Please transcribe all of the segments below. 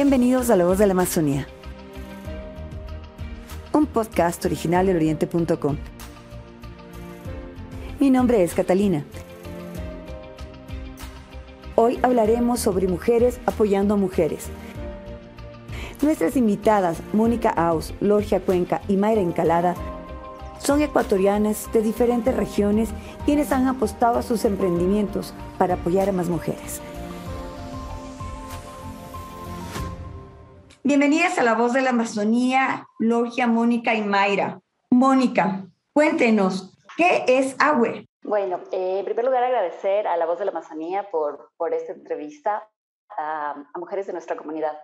Bienvenidos a La Voz de la Amazonía, un podcast original del oriente.com. Mi nombre es Catalina. Hoy hablaremos sobre mujeres apoyando a mujeres. Nuestras invitadas, Mónica Aus, Lorgia Cuenca y Mayra Encalada, son ecuatorianas de diferentes regiones quienes han apostado a sus emprendimientos para apoyar a más mujeres. Bienvenidas a La Voz de la Amazonía, Lorgia, Mónica y Mayra. Mónica, cuéntenos, ¿qué es AWE? Bueno, eh, en primer lugar agradecer a La Voz de la Amazonía por, por esta entrevista a, mujeres de nuestra comunidad.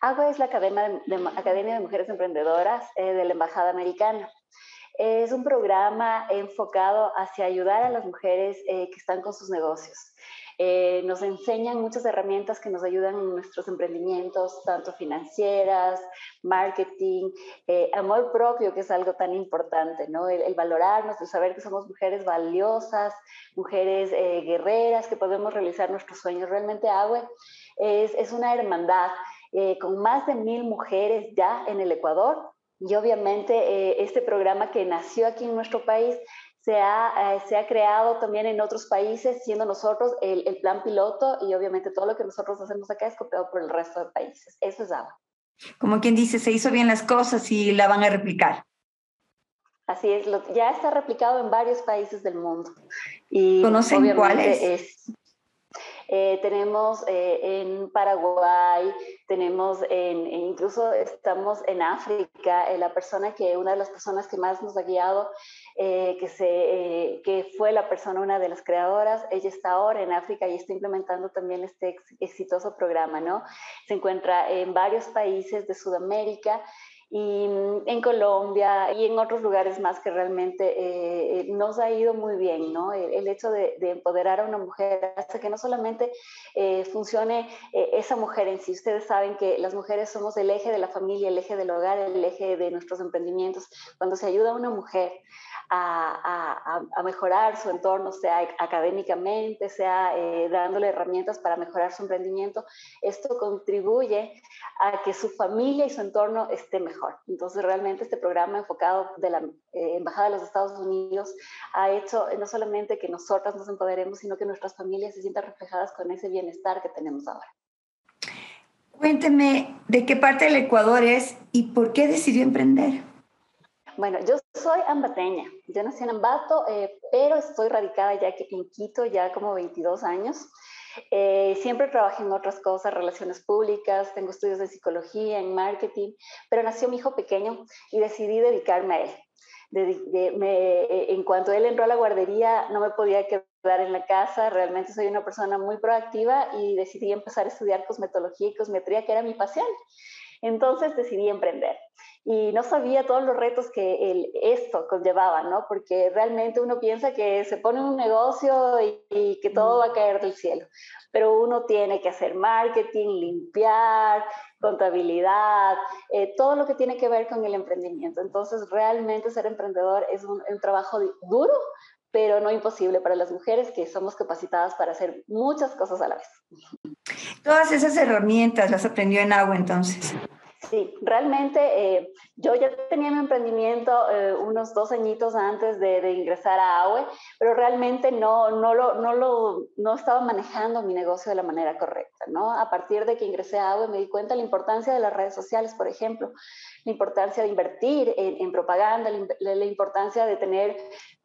AWE es la Academia de, Academia de Mujeres Emprendedoras eh, de la Embajada Americana. Es un programa enfocado hacia ayudar a las mujeres eh, que están con sus negocios. Eh, nos enseñan muchas herramientas que nos ayudan en nuestros emprendimientos, tanto financieras, marketing, eh, amor propio, que es algo tan importante, ¿no? El, valorarnos, el saber que somos mujeres valiosas, mujeres guerreras, que podemos realizar nuestros sueños. Realmente AWE es, es una hermandad con más de mil mujeres ya en el Ecuador y obviamente eh, este programa que nació aquí en nuestro país se ha, eh, se ha creado también en otros países, siendo nosotros el, el, plan piloto y obviamente todo lo que nosotros hacemos acá es copiado por el resto de países. Eso es agua. Como quien dice, se hizo bien las cosas y la van a replicar. Así es, lo, ya está replicado en varios países del mundo. Y ¿Conocen cuáles? Es, eh, tenemos eh, en Paraguay, tenemos en, e incluso estamos en África, eh, la persona que, una de las personas que más nos ha guiado, que, se, que fue la persona, una de las creadoras, ella está ahora en África y está implementando también este exitoso programa, ¿no? Se encuentra en varios países de Sudamérica y mm, en Colombia y en otros lugares más que realmente eh, eh, nos ha ido muy bien, ¿no? El, hecho de, empoderar a una mujer hasta que no solamente eh, funcione esa mujer en sí. Ustedes saben que las mujeres somos el eje de la familia, el eje del hogar, el eje de nuestros emprendimientos. Cuando se ayuda a una mujer a, mejorar su entorno, sea académicamente, sea eh, dándole herramientas para mejorar su emprendimiento, esto contribuye a que su familia y su entorno esté mejor. Entonces, realmente este programa enfocado de la eh, Embajada de los Estados Unidos ha hecho no solamente que nosotras nos empoderemos, sino que nuestras familias se sientan reflejadas con ese bienestar que tenemos ahora. Cuénteme de qué parte del Ecuador es y por qué decidió emprender. Bueno, yo soy ambateña. Yo nací en Ambato, eh, pero estoy radicada ya en Quito ya como 22 años. Eh, siempre trabajé en otras cosas, relaciones públicas, tengo estudios de psicología, en marketing, pero nació mi hijo pequeño y decidí dedicarme a él. Eh, en cuanto él entró a la guardería, no me podía quedar en la casa, realmente soy una persona muy proactiva y decidí empezar a estudiar cosmetología y cosmetría, que era mi pasión. Entonces decidí emprender y no sabía todos los retos que el, esto conllevaba, ¿no? Porque realmente uno piensa que se pone un negocio y, que todo va a caer del cielo, pero uno tiene que hacer marketing, limpiar, contabilidad, eh, todo lo que tiene que ver con el emprendimiento. Entonces, realmente ser emprendedor es un, un trabajo duro, pero no imposible para las mujeres que somos capacitadas para hacer muchas cosas a la vez. Todas esas herramientas las aprendió en agua entonces. Sí, realmente eh, yo ya tenía mi emprendimiento eh, unos dos añitos antes de, ingresar a AWE, pero realmente no, no, lo, no, lo, no estaba manejando mi negocio de la manera correcta. ¿no? A partir de que ingresé a AWE me di cuenta de la importancia de las redes sociales, por ejemplo, la importancia de invertir en, propaganda, la, importancia de tener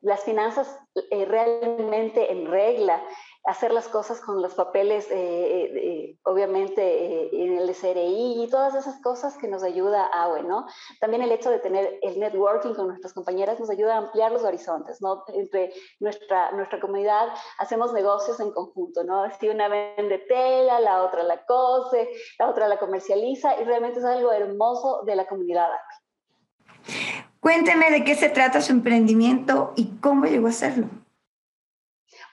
las finanzas eh, realmente en regla, hacer las cosas con los papeles, eh, obviamente eh, en el SRI y todas esas cosas que nos ayuda a, bueno, también el hecho de tener el networking con nuestras compañeras nos ayuda a ampliar los horizontes, ¿no? Entre nuestra, nuestra comunidad hacemos negocios en conjunto, ¿no? Si una vende tela, la otra la cose, la otra la comercializa y realmente es algo hermoso de la comunidad. Cuénteme de qué se trata su emprendimiento y cómo llegó a hacerlo.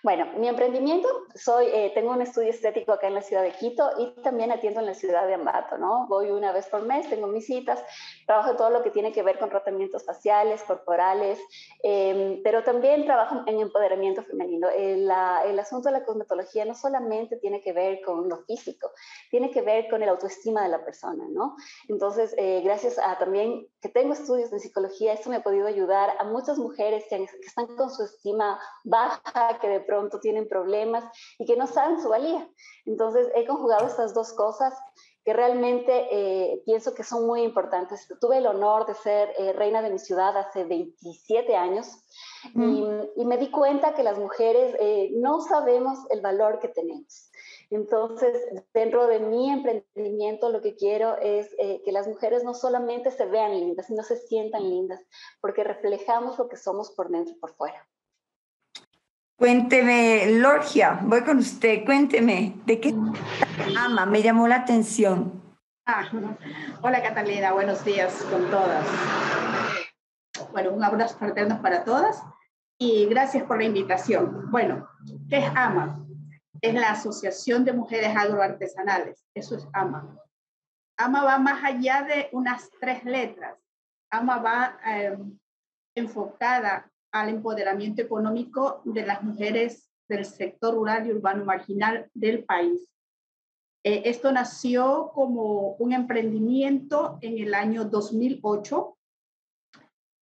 Bueno, mi emprendimiento, soy, eh, tengo un estudio estético acá en la ciudad de Quito y también atiendo en la ciudad de Ambato, ¿no? Voy una vez por mes, tengo mis citas, trabajo todo lo que tiene que ver con tratamientos faciales, corporales, em, pero también trabajo en empoderamiento femenino. El, el, asunto de la cosmetología no solamente tiene que ver con lo físico, tiene que ver con el autoestima de la persona, ¿no? Entonces, eh, gracias a también que tengo estudios de psicología, esto me ha podido ayudar a muchas mujeres que, que están con su estima baja, que de pronto pronto tienen problemas y que no saben su valía. Entonces, he conjugado estas dos cosas que realmente eh, pienso que son muy importantes. Tuve el honor de ser eh, reina de mi ciudad hace 27 años y, me di cuenta que las mujeres eh, no sabemos el valor que tenemos. Entonces, dentro de mi emprendimiento, lo que quiero es que las mujeres no solamente se vean lindas, sino se sientan lindas, porque reflejamos lo que somos por dentro y por fuera. Cuénteme, Lorgia, voy con usted, cuénteme, ¿de qué ama? Me llamó la atención. Ah, hola Catalina, buenos días con todas. Bueno, un abrazo fraterno para todas y gracias por la invitación. Bueno, ¿qué es AMA? Es la Asociación de Mujeres Agroartesanales, eso es AMA. AMA va más allá de unas tres letras. AMA va eh, enfocada al empoderamiento económico de las mujeres del sector rural y urbano marginal del país. Eh, esto nació como un emprendimiento en el año 2008.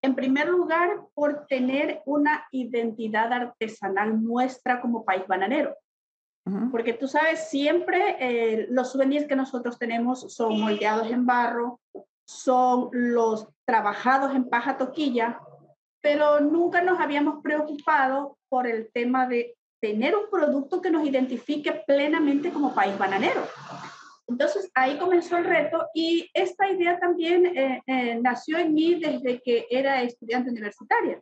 En primer lugar, por tener una identidad artesanal nuestra como país bananero. Porque tú sabes, siempre eh, los souvenirs que nosotros tenemos son moldeados en barro, son los trabajados en paja toquilla, pero nunca nos habíamos preocupado por el tema de tener un producto que nos identifique plenamente como país bananero. Entonces ahí comenzó el reto y esta idea también eh, eh, nació en mí desde que era estudiante universitaria.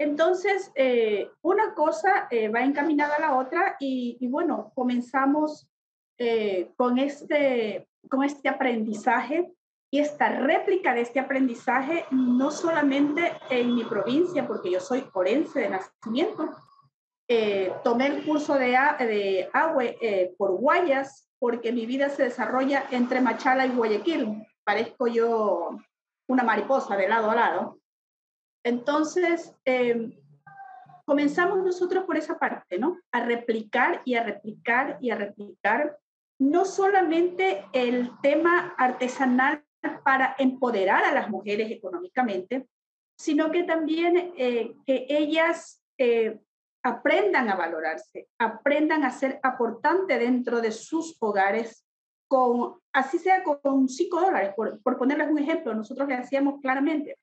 Entonces, eh, una cosa va encaminada a la otra y, y bueno, comenzamos con, este, con este aprendizaje y esta réplica de este aprendizaje no solamente en mi provincia, porque yo soy orense de nacimiento, eh, tomé el curso de, de agua eh, por Guayas, porque mi vida se desarrolla entre Machala y Guayaquil. Parezco yo una mariposa de lado a lado. Entonces, eh, comenzamos nosotros por esa parte, ¿no? A replicar y a replicar y a replicar no solamente el tema artesanal para empoderar a las mujeres económicamente, sino que también eh, que ellas eh, aprendan a valorarse, aprendan a ser aportante dentro de sus hogares, con, así sea con 5 dólares, por, por ponerles un ejemplo, nosotros le hacíamos claramente.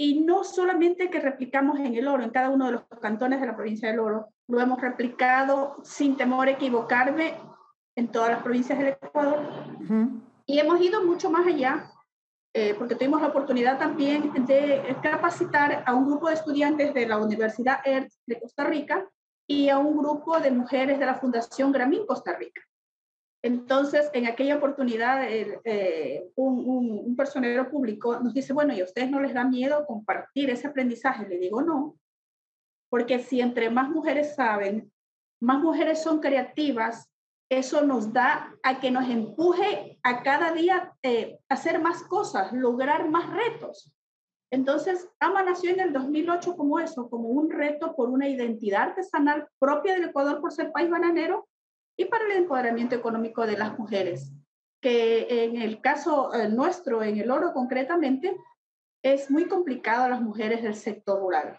Y no solamente que replicamos en el oro, en cada uno de los cantones de la provincia del oro, lo hemos replicado sin temor a equivocarme en todas las provincias del Ecuador. Y hemos ido mucho más allá, eh, porque tuvimos la oportunidad también de capacitar a un grupo de estudiantes de la Universidad ERTZ de Costa Rica y a un grupo de mujeres de la Fundación Gramín Costa Rica. Entonces, en aquella oportunidad, eh, un, un, personero público nos dice, bueno, ¿y a ustedes no les da miedo compartir ese aprendizaje? Le digo, no, porque si entre más mujeres saben, más mujeres son creativas, eso nos da a que nos empuje a cada día eh, hacer más cosas, lograr más retos. Entonces, AMA nació en el 2008 como eso, como un reto por una identidad artesanal propia del Ecuador por ser país bananero y para el empoderamiento económico de las mujeres, que en el caso eh, nuestro, en el oro concretamente, es muy complicado a las mujeres del sector rural.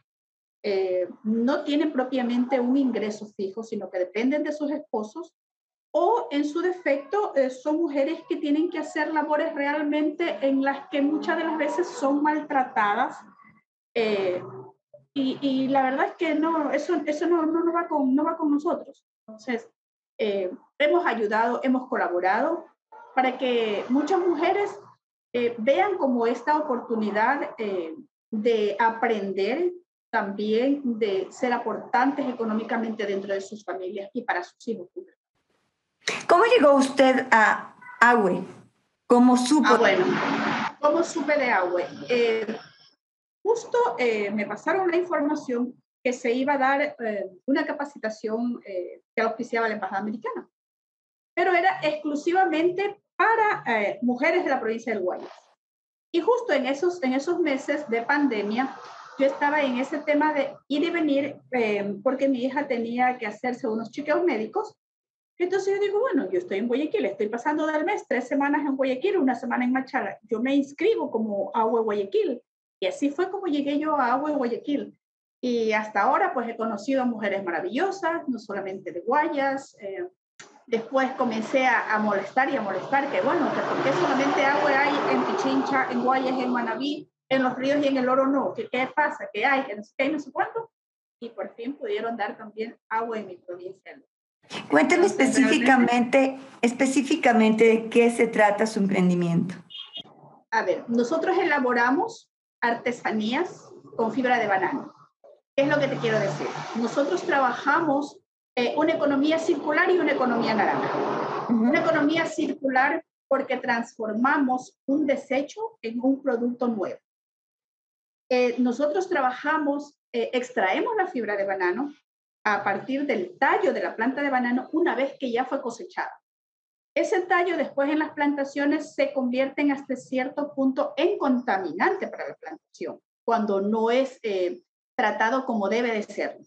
Eh, no tienen propiamente un ingreso fijo, sino que dependen de sus esposos o en su defecto eh, son mujeres que tienen que hacer labores realmente en las que muchas de las veces son maltratadas. Eh, y, la verdad es que no, eso, eso no, no, va, con, no va con nosotros. Entonces, eh, hemos ayudado, hemos colaborado para que muchas mujeres vean como esta oportunidad de aprender también, de ser aportantes económicamente dentro de sus familias y para sus hijos. ¿Cómo llegó usted a Agüe? ¿Cómo supo? Ah, bueno, ¿cómo supe de Agüe? Eh, justo eh, me pasaron la información que se iba a dar eh, una capacitación eh, que auspiciaba la Embajada Americana, pero era exclusivamente para eh, mujeres de la provincia del Guayas. Y justo en esos, en esos meses de pandemia, yo estaba en ese tema de ir y venir porque mi hija tenía que hacerse unos chequeos médicos. Entonces yo digo, bueno, yo estoy en Guayaquil, estoy pasando del mes, tres semanas en Guayaquil, una semana en Machala. Yo me inscribo como Agua Guayaquil. Y así fue como llegué yo a Agua Guayaquil. Y hasta ahora pues he conocido a mujeres maravillosas, no solamente de Guayas. Eh, después comencé a, molestar y a molestar, que bueno, que por qué solamente agua hay en Pichincha, en Guayas, en Manabí, en los ríos y en el oro no, ¿qué, qué pasa? ¿Qué hay? ¿Qué no sé qué? No sé cuánto. Y por fin pudieron dar también agua en mi provincia. Cuéntame específicamente, específicamente de qué se trata su emprendimiento. A ver, nosotros elaboramos artesanías con fibra de banano. ¿Qué es lo que te quiero decir? Nosotros trabajamos eh, una economía circular y una economía naranja. Una economía circular porque transformamos un desecho en un producto nuevo. Eh, nosotros trabajamos, eh, extraemos la fibra de banano a partir del tallo de la planta de banano una vez que ya fue cosechada. Ese tallo después en las plantaciones se convierte hasta cierto punto en contaminante para la plantación, cuando no es tratado como debe de ser.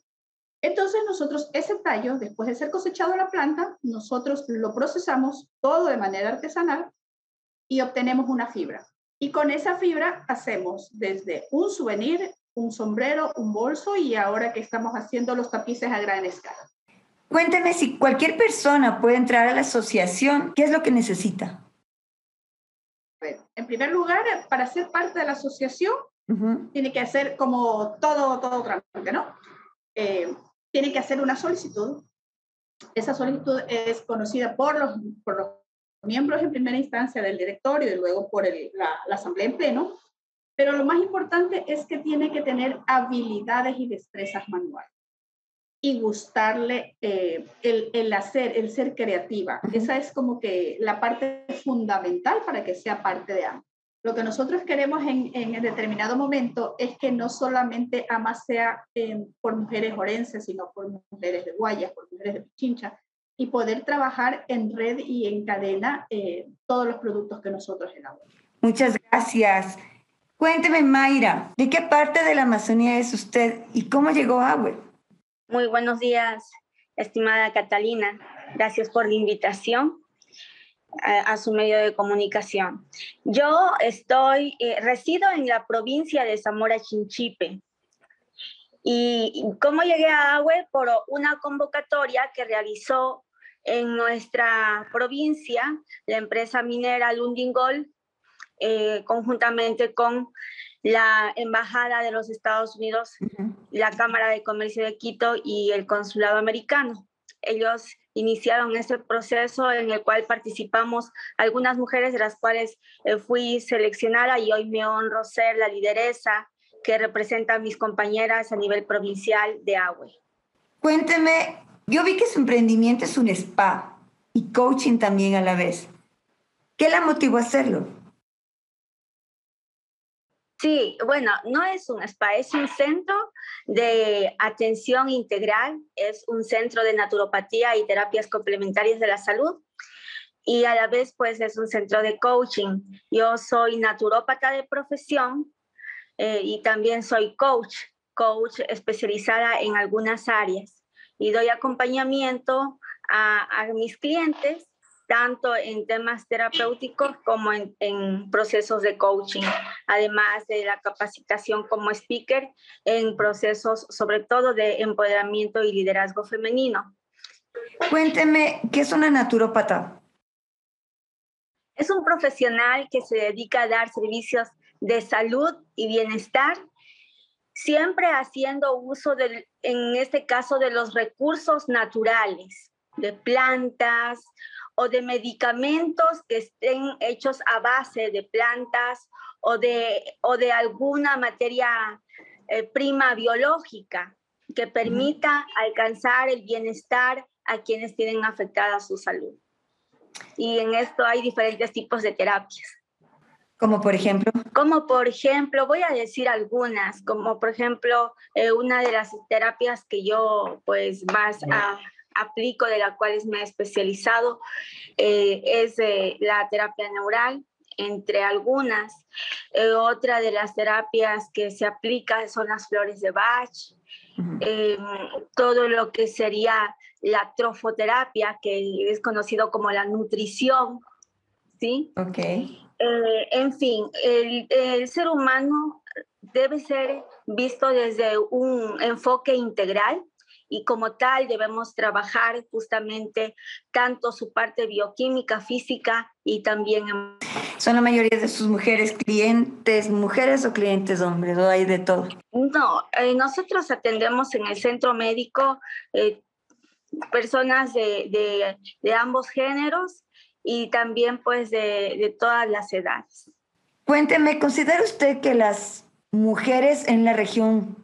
Entonces nosotros ese tallo, después de ser cosechado la planta, nosotros lo procesamos todo de manera artesanal y obtenemos una fibra. Y con esa fibra hacemos desde un souvenir, un sombrero, un bolso y ahora que estamos haciendo los tapices a gran escala. Cuénteme si cualquier persona puede entrar a la asociación, ¿qué es lo que necesita? en primer lugar, para ser parte de la asociación, tiene que hacer como todo, todo trámite, ¿no? Eh, tiene que hacer una solicitud. Esa solicitud es conocida por los, por los miembros en primera instancia del directorio y luego por la, la asamblea en pleno. Pero lo más importante es que tiene que tener habilidades y destrezas manuales y gustarle eh, el, el, hacer, el ser creativa. Esa es como que la parte fundamental para que sea parte de AMA. Lo que nosotros queremos en, en determinado momento es que no solamente AMA sea eh, por mujeres orenses, sino por mujeres de Guayas, por mujeres de Pichincha, y poder trabajar en red y en cadena eh, todos los productos que nosotros elaboramos. Muchas gracias. Cuénteme, Mayra, ¿de qué parte de la Amazonía es usted y cómo llegó a Agüe? Muy buenos días, estimada Catalina. Gracias por la invitación a, su medio de comunicación. Yo estoy, eh, resido en la provincia de Zamora Chinchipe. Y, cómo llegué a Agüe por una convocatoria que realizó en nuestra provincia la empresa minera Lundingol, eh, conjuntamente con la Embajada de los Estados Unidos, la Cámara de Comercio de Quito y el Consulado Americano. Ellos iniciaron este proceso en el cual participamos algunas mujeres de las cuales eh, fui seleccionada y hoy me honro ser la lideresa que representa a mis compañeras a nivel provincial de AWE. Cuénteme, yo vi que su emprendimiento es un spa y coaching también a la vez. ¿Qué la motivó a hacerlo? Sí, bueno, no es un spa, es un centro de atención integral, es un centro de naturopatía y terapias complementarias de la salud y a la vez pues es un centro de coaching. Yo soy naturópata de profesión eh, y también soy coach, coach especializada en algunas áreas y doy acompañamiento a, a mis clientes tanto en temas terapéuticos como en, en, procesos de coaching, además de la capacitación como speaker en procesos sobre todo de empoderamiento y liderazgo femenino. Cuénteme, ¿qué es una naturópata? Es un profesional que se dedica a dar servicios de salud y bienestar, siempre haciendo uso, de, en este caso, de los recursos naturales, de plantas o de medicamentos que estén hechos a base de plantas o de, o de alguna materia eh, prima biológica que permita alcanzar el bienestar a quienes tienen afectada su salud. Y en esto hay diferentes tipos de terapias. Como por ejemplo. Como por ejemplo, voy a decir algunas, como por ejemplo, eh, una de las terapias que yo pues más aplico, de las cuales me he especializado, eh, es eh, la terapia neural, entre algunas. otra de las terapias que se aplica son las flores de Bach, todo lo que sería la trofoterapia, que es conocido como la nutrición, ¿sí? Ok. Eh, en fin, el, ser humano debe ser visto desde un enfoque integral y como tal debemos trabajar justamente tanto su parte bioquímica, física y también... ¿Son la mayoría de sus mujeres clientes mujeres o clientes hombres o hay de todo? No, eh, nosotros atendemos en el centro médico eh, personas de, de ambos géneros y también pues de, de todas las edades. Cuénteme, ¿considera usted que las mujeres en la región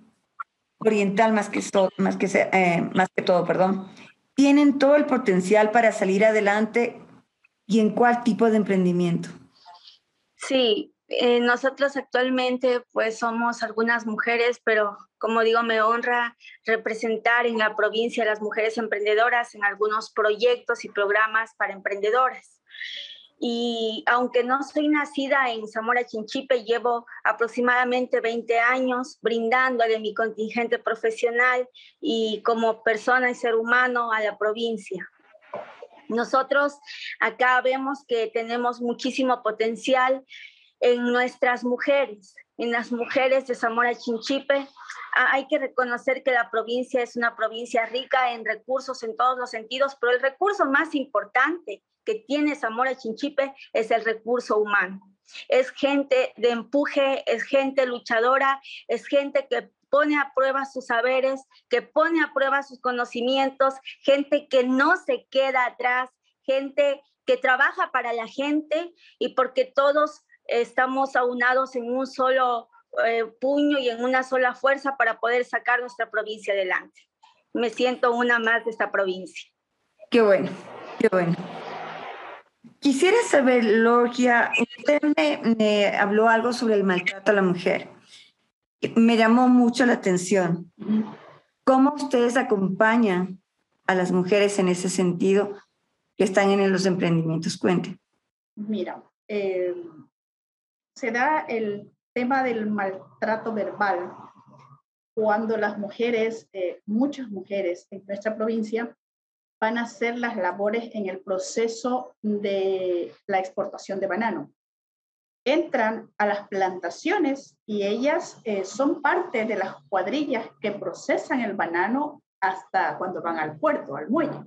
oriental más que, más que, eh, más que todo, perdón, tienen todo el potencial para salir adelante y en cuál tipo de emprendimiento? Sí, eh, nosotros actualmente pues somos algunas mujeres, pero como digo, me honra representar en la provincia a las mujeres emprendedoras en algunos proyectos y programas para emprendedoras. Y aunque no soy nacida en Zamora Chinchipe, llevo aproximadamente 20 años brindándole mi contingente profesional y como persona y ser humano a la provincia. Nosotros acá vemos que tenemos muchísimo potencial en nuestras mujeres, en las mujeres de Zamora Chinchipe. Ah, hay que reconocer que la provincia es una provincia rica en recursos en todos los sentidos, pero el recurso más importante que tiene Zamora Chinchipe es el recurso humano. Es gente de empuje, es gente luchadora, es gente que pone a prueba sus saberes, que pone a prueba sus conocimientos, gente que no se queda atrás, gente que trabaja para la gente y porque todos estamos aunados en un solo eh, puño y en una sola fuerza para poder sacar nuestra provincia adelante. Me siento una más de esta provincia. Qué bueno, qué bueno. Quisiera saber, Logia, usted me, habló algo sobre el maltrato a la mujer. Me llamó mucho la atención. ¿Cómo ustedes acompañan a las mujeres en ese sentido que están en los emprendimientos? Cuente. Mira, eh, se da el tema del maltrato verbal cuando las mujeres, eh, muchas mujeres en nuestra provincia, van a hacer las labores en el proceso de la exportación de banano. Entran a las plantaciones y ellas eh, son parte de las cuadrillas que procesan el banano hasta cuando van al puerto, al muelle.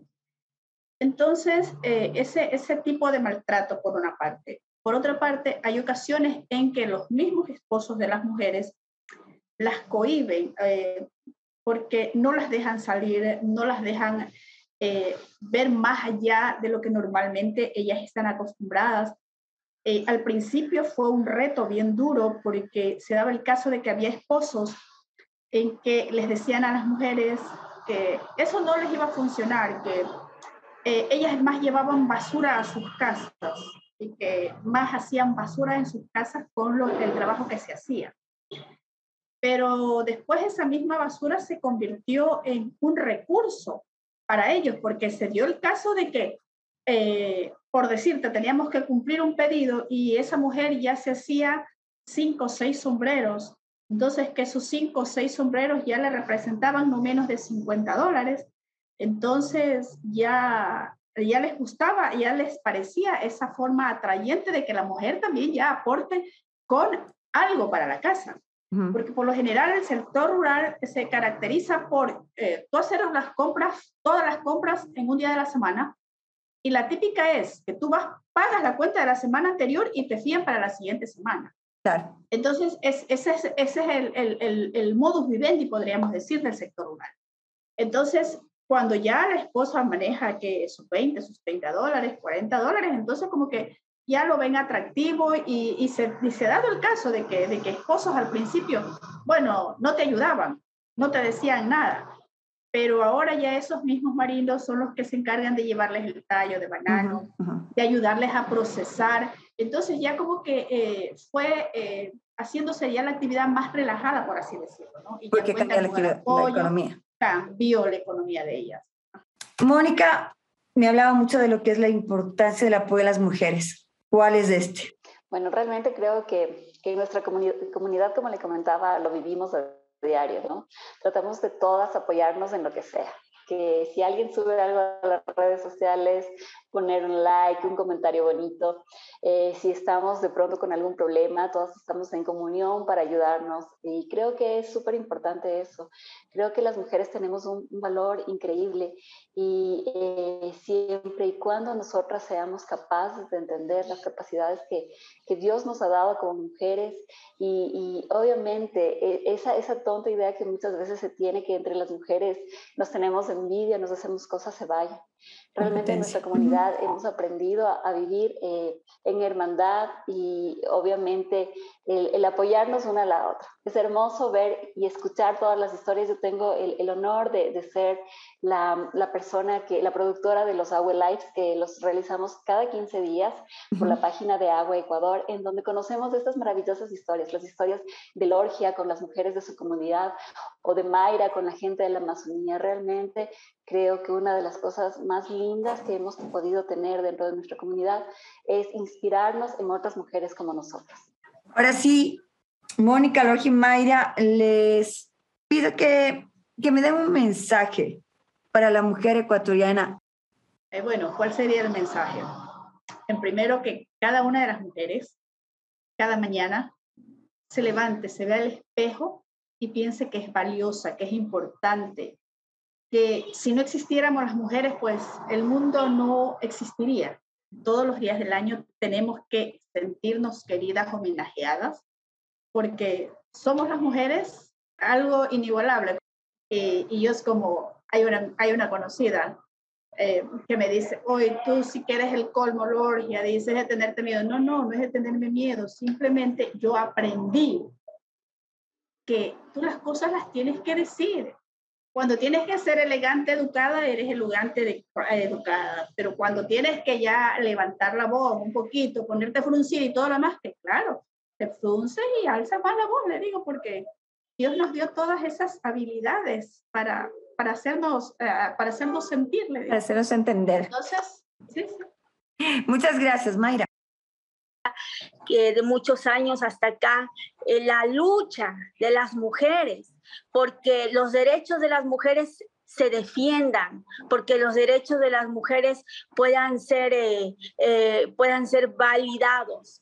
Entonces, eh, ese, ese tipo de maltrato, por una parte. Por otra parte, hay ocasiones en que los mismos esposos de las mujeres las cohiben eh, porque no las dejan salir, no las dejan eh, ver más allá de lo que normalmente ellas están acostumbradas. Eh, al principio fue un reto bien duro porque se daba el caso de que había esposos en que les decían a las mujeres que eso no les iba a funcionar, que ellas más llevaban basura a sus casas y que más hacían basura en sus casas con lo, el trabajo que se hacía. Pero después esa misma basura se convirtió en un recurso para ellos, porque se dio el caso de que, eh, por decirte, teníamos que cumplir un pedido y esa mujer ya se hacía cinco o seis sombreros. Entonces, que esos cinco o seis sombreros ya le representaban no menos de 50 dólares. Entonces, ya ya les gustaba, ya les parecía esa forma atrayente de que la mujer también ya aporte con algo para la casa. Porque por lo general el sector rural se caracteriza por eh, tú hacer las compras, todas las compras en un día de la semana. Y la típica es que tú vas, pagas la cuenta de la semana anterior y te fían para la siguiente semana. Claro. Entonces, es, ese es, ese es el, el, el, el modus vivendi, podríamos decir, del sector rural. Entonces, cuando ya la esposa maneja que sus 20, sus 30 dólares, 40 dólares, entonces como que ya lo ven atractivo y, y, se, y se ha dado el caso de que, de que esposos al principio, bueno, no te ayudaban, no te decían nada, pero ahora ya esos mismos maridos son los que se encargan de llevarles el tallo de banano, de ayudarles a procesar Entonces ya como que eh, fue eh, haciéndose ya la actividad más relajada, por así decirlo, ¿no? Y Porque cambia la, la economía. Cambió la economía de ellas. Mónica me hablaba mucho de lo que es la importancia del apoyo a las mujeres. ¿Cuál es este? Bueno, realmente creo que, que en nuestra comunidad, como le comentaba, lo vivimos a diario, ¿no? Tratamos de todas apoyarnos en lo que sea que si alguien sube algo a las redes sociales, poner un like, un comentario bonito. Eh, si estamos de pronto con algún problema, todos estamos en comunión para ayudarnos y creo que es súper importante eso. Creo que las mujeres tenemos un, valor increíble y eh, siempre y cuando nosotras seamos capaces de entender las capacidades que, que Dios nos ha dado como mujeres y, y obviamente e, esa, esa tonta idea que muchas veces se tiene que entre las mujeres nos tenemos envidia, nos hacemos cosas, se vaya. Realmente en nuestra comunidad hemos aprendido a, vivir eh, en hermandad y obviamente el, apoyarnos una a la otra. Es hermoso ver y escuchar todas las historias. Yo tengo el, honor de, ser la, la, persona que, la productora de los Agua Lives, que los realizamos cada 15 días por la página de Agua Ecuador, en donde conocemos estas maravillosas historias, las historias de Lorgia con las mujeres de su comunidad o de Mayra con la gente de la Amazonía. Realmente creo que una de las cosas más lindas que hemos podido tener dentro de nuestra comunidad es inspirarnos en otras mujeres como nosotras. Ahora sí, Mónica, Lorgi Mayra, les pido que, que me den un mensaje para la mujer ecuatoriana. Eh, bueno, ¿cuál sería el mensaje? En primero, que cada una de las mujeres, cada mañana, se levante, se vea al espejo y piense que es valiosa, que es importante, que si no existiéramos las mujeres, pues el mundo no existiría. Todos los días del año tenemos que sentirnos queridas, homenajeadas, porque somos las mujeres algo inigualable. Eh, y yo es como, hay una, hay una conocida eh, que me dice, hoy tú si quieres el colmo, Lorgia, dices de tenerte miedo. No, no, no es de tenerme miedo, simplemente yo aprendí que tú las cosas las tienes que decir, cuando tienes que ser elegante, educada, eres elegante, de, educada. Pero cuando tienes que ya levantar la voz un poquito, ponerte fruncida y todo lo demás, que claro, te frunces y alzas más la voz, le digo, porque Dios nos dio todas esas habilidades para, para, hacernos, eh, para hacernos sentir. Para hacernos entender. Entonces, sí, sí. Muchas gracias, Mayra que de muchos años hasta acá, eh, la lucha de las mujeres, porque los derechos de las mujeres se defiendan, porque los derechos de las mujeres puedan ser, eh, eh, puedan ser validados,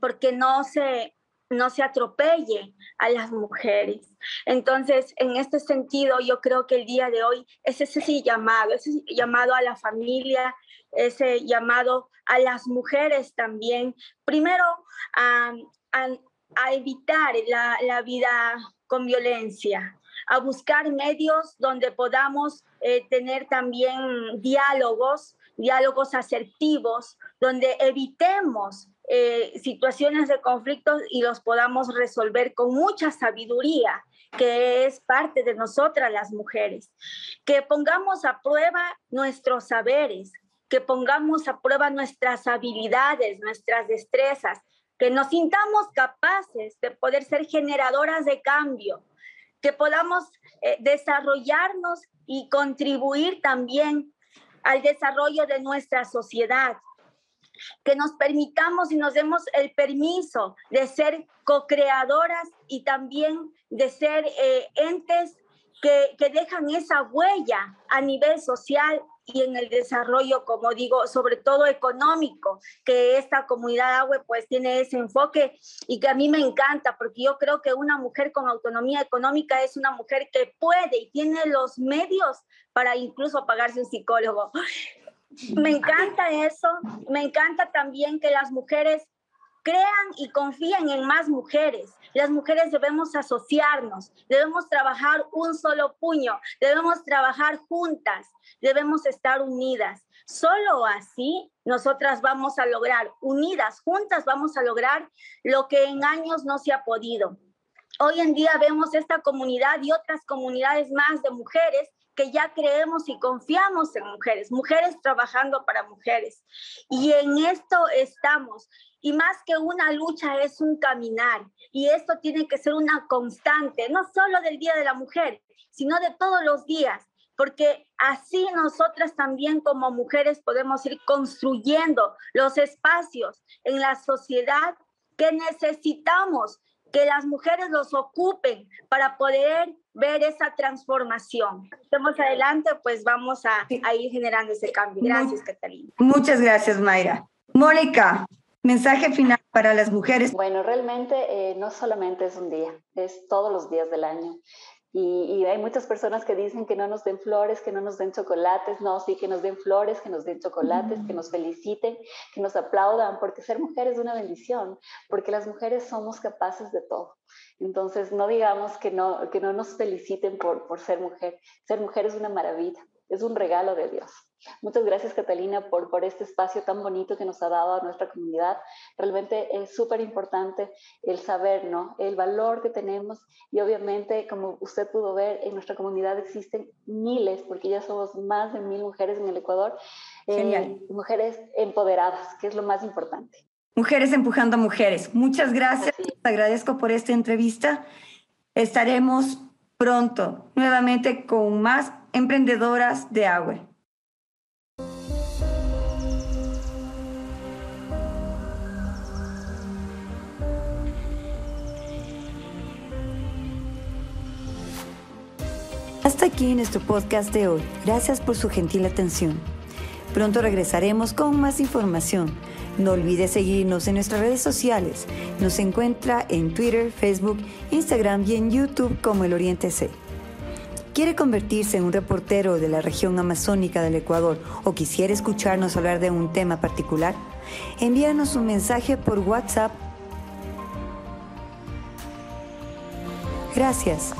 porque no se, no se atropelle a las mujeres. Entonces, en este sentido, yo creo que el día de hoy es ese llamado, ese llamado a la familia, ese llamado a las mujeres también, primero a, evitar la, vida con violencia, a buscar medios donde podamos eh, tener también diálogos, diálogos asertivos, donde evitemos eh, situaciones de conflictos y los podamos resolver con mucha sabiduría, que es parte de nosotras las mujeres. Que pongamos a prueba nuestros saberes, que pongamos a prueba nuestras habilidades, nuestras destrezas, que nos sintamos capaces de poder ser generadoras de cambio, que podamos eh, desarrollarnos y contribuir también al desarrollo de nuestra sociedad, que nos permitamos y nos demos el permiso de ser co-creadoras y también de ser eh, entes que, que dejan esa huella a nivel social y en el desarrollo, como digo, sobre todo económico, que esta comunidad agua pues tiene ese enfoque y que a mí me encanta, porque yo creo que una mujer con autonomía económica es una mujer que puede y tiene los medios para incluso pagarse un psicólogo. Me encanta eso, me encanta también que las mujeres crean y confíen en más mujeres. Las mujeres debemos asociarnos, debemos trabajar un solo puño, debemos trabajar juntas, debemos estar unidas. Solo así nosotras vamos a lograr, unidas, juntas vamos a lograr lo que en años no se ha podido. Hoy en día vemos esta comunidad y otras comunidades más de mujeres que ya creemos y confiamos en mujeres, mujeres trabajando para mujeres. Y en esto estamos. Y más que una lucha es un caminar. Y esto tiene que ser una constante, no solo del Día de la Mujer, sino de todos los días porque así nosotras también como mujeres podemos ir construyendo los espacios en la sociedad que necesitamos que las mujeres los ocupen para poder ver esa transformación. Estamos adelante, pues vamos a, ir generando ese cambio. Gracias, Catalina. Muchas gracias, Mayra. Mónica, mensaje final para las mujeres. Bueno, realmente eh, no solamente es un día, es todos los días del año. Y, hay muchas personas que dicen que no nos den flores, que no nos den chocolates. No, sí, que nos den flores, que nos den chocolates, que nos feliciten, que nos aplaudan, porque ser mujer es una bendición, porque las mujeres somos capaces de todo. Entonces, no digamos que no, que no nos feliciten por, por ser mujer. Ser mujer es una maravilla, es un regalo de Dios. Muchas gracias, Catalina, por, por este espacio tan bonito que nos ha dado a nuestra comunidad. Realmente es súper importante el saber, ¿no? El valor que tenemos y obviamente, como usted pudo ver, en nuestra comunidad existen miles, porque ya somos más de mil mujeres en el Ecuador. Eh, mujeres empoderadas, que es lo más importante. Mujeres empujando a mujeres. Muchas gracias. agradezco por esta entrevista. Estaremos pronto nuevamente con más emprendedoras de agua. Hasta aquí nuestro podcast de hoy. Gracias por su gentil atención. Pronto regresaremos con más información. No olvide seguirnos en nuestras redes sociales. Nos encuentra en Twitter, Facebook, Instagram y en YouTube como El Oriente C. ¿Quiere convertirse en un reportero de la región amazónica del Ecuador o quisiera escucharnos hablar de un tema particular? Envíanos un mensaje por WhatsApp. Gracias.